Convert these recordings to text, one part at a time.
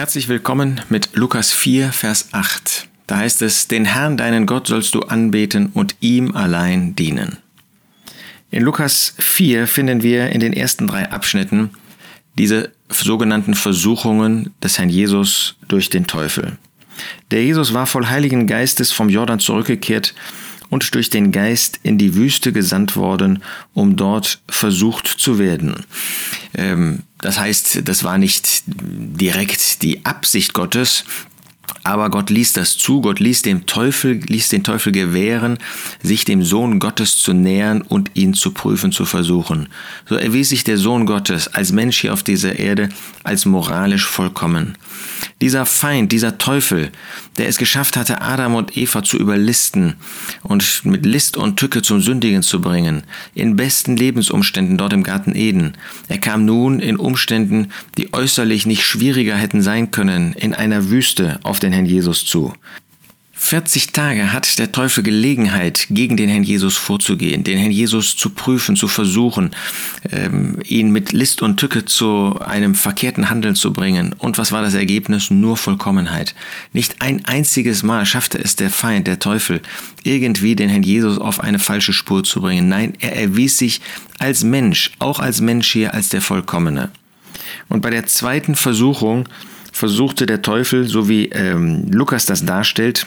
Herzlich willkommen mit Lukas 4, Vers 8. Da heißt es, den Herrn, deinen Gott, sollst du anbeten und ihm allein dienen. In Lukas 4 finden wir in den ersten drei Abschnitten diese sogenannten Versuchungen des Herrn Jesus durch den Teufel. Der Jesus war voll Heiligen Geistes vom Jordan zurückgekehrt und durch den Geist in die Wüste gesandt worden, um dort versucht zu werden. Ähm, das heißt, das war nicht direkt die Absicht Gottes, aber Gott ließ das zu, Gott ließ dem Teufel, ließ den Teufel gewähren, sich dem Sohn Gottes zu nähern und ihn zu prüfen, zu versuchen. So erwies sich der Sohn Gottes als Mensch hier auf dieser Erde als moralisch vollkommen. Dieser Feind, dieser Teufel, der es geschafft hatte, Adam und Eva zu überlisten und mit List und Tücke zum Sündigen zu bringen, in besten Lebensumständen dort im Garten Eden. Er kam nun in Umständen, die äußerlich nicht schwieriger hätten sein können, in einer Wüste auf den Herrn Jesus zu. 40 Tage hat der Teufel Gelegenheit, gegen den Herrn Jesus vorzugehen, den Herrn Jesus zu prüfen, zu versuchen, ähm, ihn mit List und Tücke zu einem verkehrten Handeln zu bringen. Und was war das Ergebnis? Nur Vollkommenheit. Nicht ein einziges Mal schaffte es der Feind, der Teufel, irgendwie den Herrn Jesus auf eine falsche Spur zu bringen. Nein, er erwies sich als Mensch, auch als Mensch hier, als der Vollkommene. Und bei der zweiten Versuchung versuchte der Teufel, so wie ähm, Lukas das darstellt,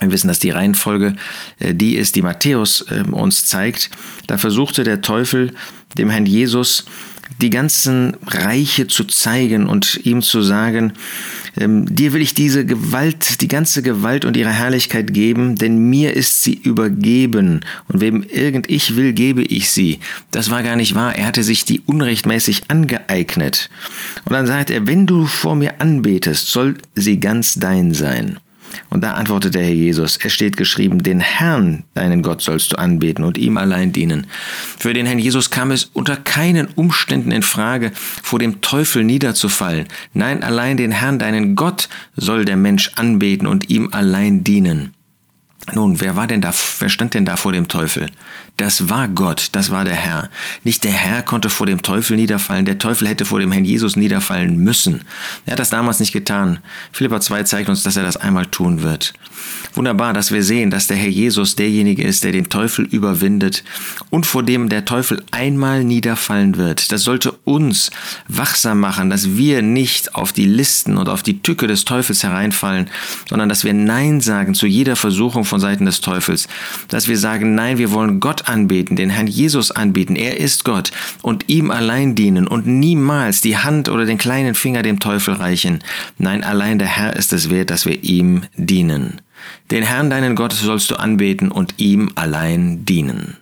wir wissen, dass die Reihenfolge äh, die ist, die Matthäus ähm, uns zeigt. Da versuchte der Teufel dem Herrn Jesus die ganzen Reiche zu zeigen und ihm zu sagen, ähm, dir will ich diese Gewalt, die ganze Gewalt und ihre Herrlichkeit geben, denn mir ist sie übergeben und wem irgend ich will, gebe ich sie. Das war gar nicht wahr. Er hatte sich die unrechtmäßig angeeignet. Und dann sagt er, wenn du vor mir anbetest, soll sie ganz dein sein. Und da antwortete der Herr Jesus, es steht geschrieben, den Herrn, deinen Gott, sollst du anbeten und ihm allein dienen. Für den Herrn Jesus kam es unter keinen Umständen in Frage, vor dem Teufel niederzufallen. Nein, allein den Herrn, deinen Gott, soll der Mensch anbeten und ihm allein dienen. Nun, wer war denn da, wer stand denn da vor dem Teufel? Das war Gott, das war der Herr. Nicht der Herr konnte vor dem Teufel niederfallen, der Teufel hätte vor dem Herrn Jesus niederfallen müssen. Er hat das damals nicht getan. Philippa 2 zeigt uns, dass er das einmal tun wird. Wunderbar, dass wir sehen, dass der Herr Jesus derjenige ist, der den Teufel überwindet und vor dem der Teufel einmal niederfallen wird. Das sollte uns wachsam machen, dass wir nicht auf die Listen und auf die Tücke des Teufels hereinfallen, sondern dass wir Nein sagen zu jeder Versuchung von Seiten des Teufels. Dass wir sagen, nein, wir wollen Gott anbeten, den Herrn Jesus anbeten. Er ist Gott und ihm allein dienen und niemals die Hand oder den kleinen Finger dem Teufel reichen. Nein, allein der Herr ist es wert, dass wir ihm dienen. Den Herrn deinen Gott sollst du anbeten und ihm allein dienen.